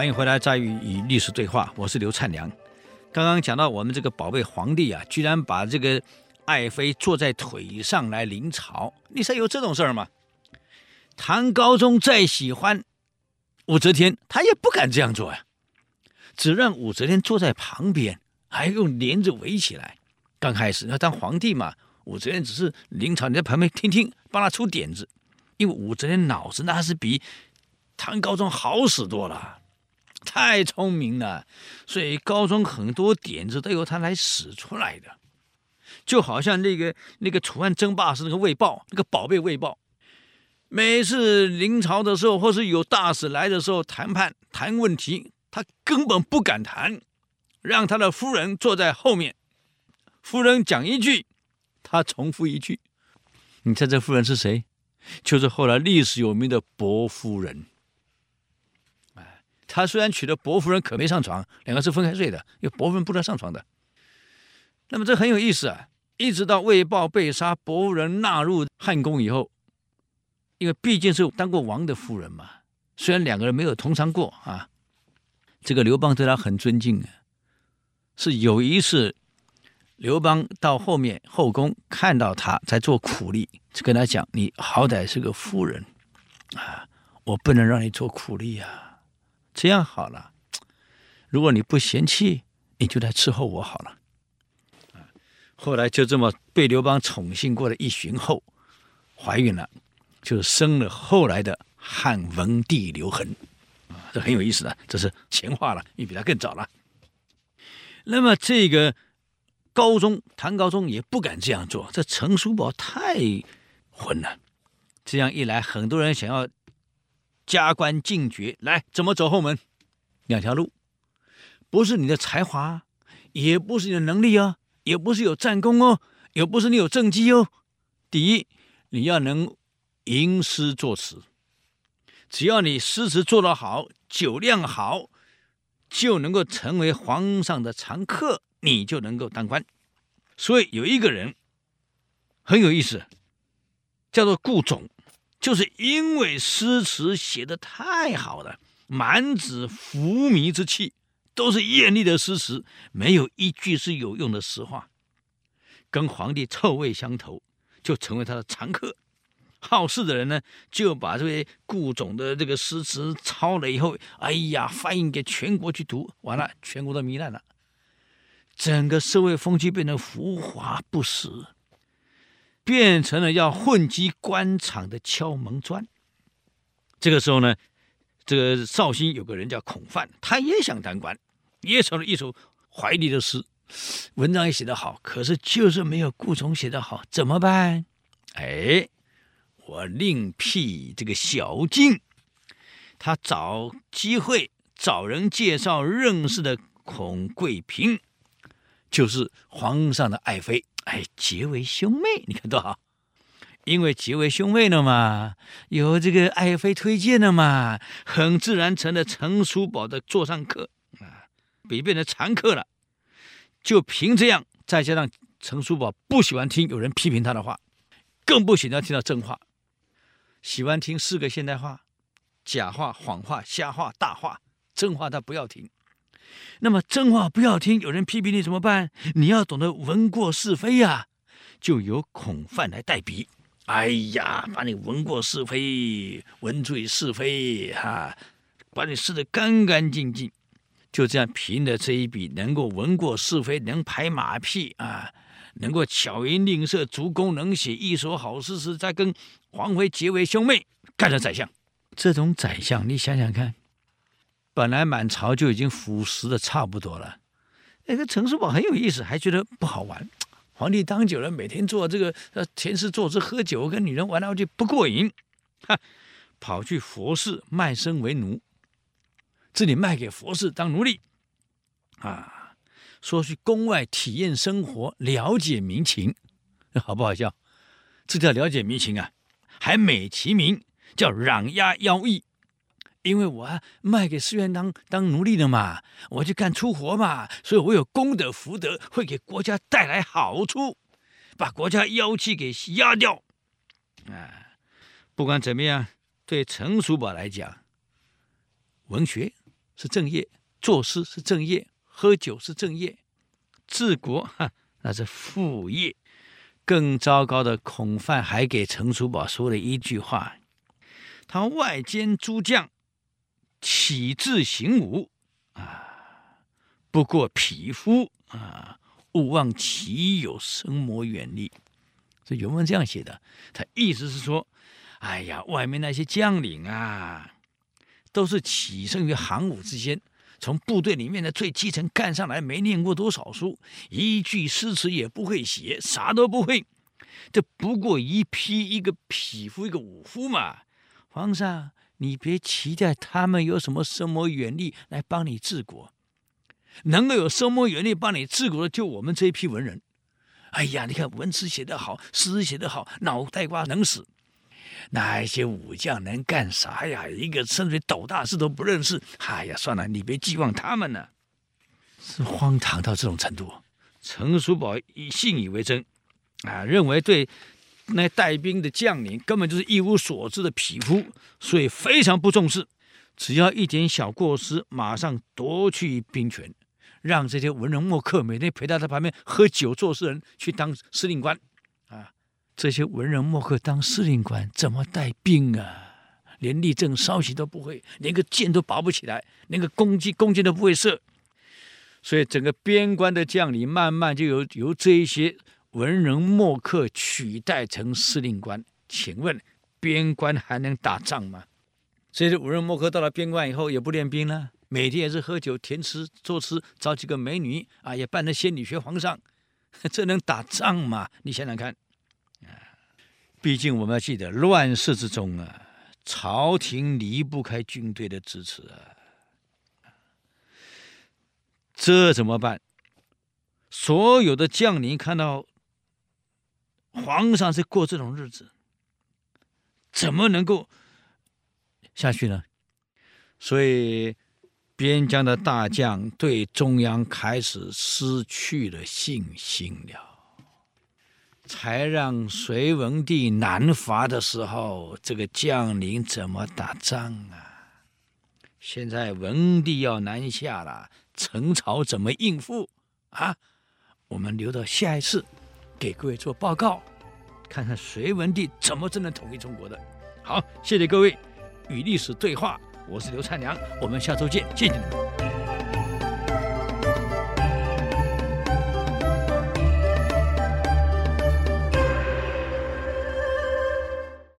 欢迎回来，在与与历史对话，我是刘灿良。刚刚讲到我们这个宝贝皇帝啊，居然把这个爱妃坐在腿上来临朝，你说有这种事儿吗？唐高宗再喜欢武则天，他也不敢这样做呀、只让武则天坐在旁边，还用帘子围起来。刚开始要当皇帝嘛，武则天只是临朝，你在旁边听听，帮他出点子。因为武则天脑子那是比唐高宗好使多了。太聪明了，所以高宗很多点子都由他来使出来的，就好像那个那个楚汉争霸时那个魏豹，那个宝贝魏豹，每次临朝的时候，或是有大使来的时候谈判谈问题，他根本不敢谈，让他的夫人坐在后面，夫人讲一句，他重复一句。你猜这夫人是谁？就是后来历史有名的薄夫人。他虽然娶了薄夫人，可没上床，两个是分开睡的，因为薄夫人不能上床的。那么这很有意思啊！一直到魏豹被杀，薄夫人纳入汉宫以后，因为毕竟是当过王的夫人嘛，虽然两个人没有同床过啊，这个刘邦对他很尊敬啊。是有一次，刘邦到后面后宫看到他在做苦力，就跟他讲：“你好歹是个夫人啊，我不能让你做苦力啊。”这样好了，如果你不嫌弃，你就来伺候我好了。啊后来就这么被刘邦宠幸过了一巡后，怀孕了，就生了后来的汉文帝刘恒。啊，这很有意思的，这是前话了，你比他更早了。那么这个高宗唐高宗也不敢这样做，这陈叔宝太混了。这样一来，很多人想要。加官进爵，来怎么走后门？两条路，不是你的才华，也不是你的能力哦，也不是有战功哦，也不是你有政绩哦。第一，你要能吟诗作词，只要你诗词做得好，酒量好，就能够成为皇上的常客，你就能够当官。所以有一个人很有意思，叫做顾总。就是因为诗词写得太好了，满纸浮靡之气，都是艳丽的诗词，没有一句是有用的实话，跟皇帝臭味相投，就成为他的常客。好事的人呢，就把这位顾总的这个诗词抄了以后，哎呀，翻译给全国去读，完了，全国都糜烂了，整个社会风气变得浮华不实。变成了要混迹官场的敲门砖。这个时候呢，这个绍兴有个人叫孔范，他也想当官，也写了一首怀里的诗，文章也写得好，可是就是没有顾从写得好，怎么办？哎，我另辟这个小径，他找机会找人介绍认识的孔贵嫔，就是皇上的爱妃。哎，结为兄妹，你看多好！因为结为兄妹了嘛，有这个爱妃推荐了嘛，很自然成了陈叔宝的座上客啊，比变成常客了。就凭这样，再加上陈叔宝不喜欢听有人批评他的话，更不喜欢听到真话，喜欢听四个现代话：假话、谎话、瞎话、大话，真话他不要听。那么真话不要听，有人批评你怎么办？你要懂得闻过是非呀、啊，就由孔范来代笔。哎呀，把你闻过是非、闻罪是非，哈、把你撕得干干净净。就这样凭着这一笔，能够闻过是非，能拍马屁啊，能够巧言令色、足弓能写一手好诗诗，再跟皇妃结为兄妹，干了宰相。这种宰相，你想想看。本来满朝就已经腐蚀的差不多了，那个陈叔宝很有意思，还觉得不好玩。皇帝当久了，每天做这个呃甜食做事喝酒，跟女人玩来玩去不过瘾，哈，跑去佛寺卖身为奴，这里卖给佛寺当奴隶，啊，说去宫外体验生活，了解民情，好不好笑？这叫了解民情啊，还美其名叫攘压妖异。因为我卖给寺院当当奴隶的嘛，我去干粗活嘛，所以我有功德福德，会给国家带来好处，把国家妖气给压掉。啊，不管怎么样，对陈叔宝来讲，文学是正业，作诗是正业，喝酒是正业，治国哈那是副业。更糟糕的，孔范还给陈叔宝说了一句话：“他外兼诸将，岂自行武啊？不过匹夫啊，勿忘其有生谋远虑。”这原文这样写的，他意思是说：“哎呀，外面那些将领啊，都是起生于行伍之间。”从部队里面的最基层干上来，没念过多少书，一句诗词也不会写，啥都不会。这不过一匹一个匹夫，一个武夫嘛。皇上，你别期待他们有什么深谋远虑来帮你治国，能够有深谋远虑帮你治国的，就我们这一批文人。哎呀，你看文词写得好，诗写得好，脑袋瓜能使。那些武将能干啥呀？一个甚至斗大事都不认识。哎呀，算了，你别寄望他们了，是荒唐到这种程度。陈叔宝以信以为真，啊，认为对那带兵的将领根本就是一无所知的匹夫，所以非常不重视。只要一点小过失，马上夺去兵权，让这些文人墨客每天陪在他旁边喝酒做事人去当司令官。啊这些文人墨客当司令官怎么带兵啊？连立正稍息都不会，连个箭都拔不起来，连个弓箭弓箭都不会射。所以整个边关的将领慢慢就由由这一些文人墨客取代成司令官。请问边关还能打仗吗？所以这文人墨客到了边关以后也不练兵了，每天也是喝酒填词作诗，找几个美女啊，也扮成仙女学皇上，这能打仗吗？你想想看。啊毕竟我们要记得，乱世之中啊，朝廷离不开军队的支持啊。这怎么办？所有的将领看到皇上是过这种日子，怎么能够下去呢？所以边疆的大将对中央开始失去了信心了。才让隋文帝南伐的时候，这个将领怎么打仗啊？现在文帝要南下了，陈朝怎么应付啊？我们留到下一次给各位做报告，看看隋文帝怎么真的统一中国的。好，谢谢各位与历史对话，我是刘灿良，我们下周见，谢谢你们。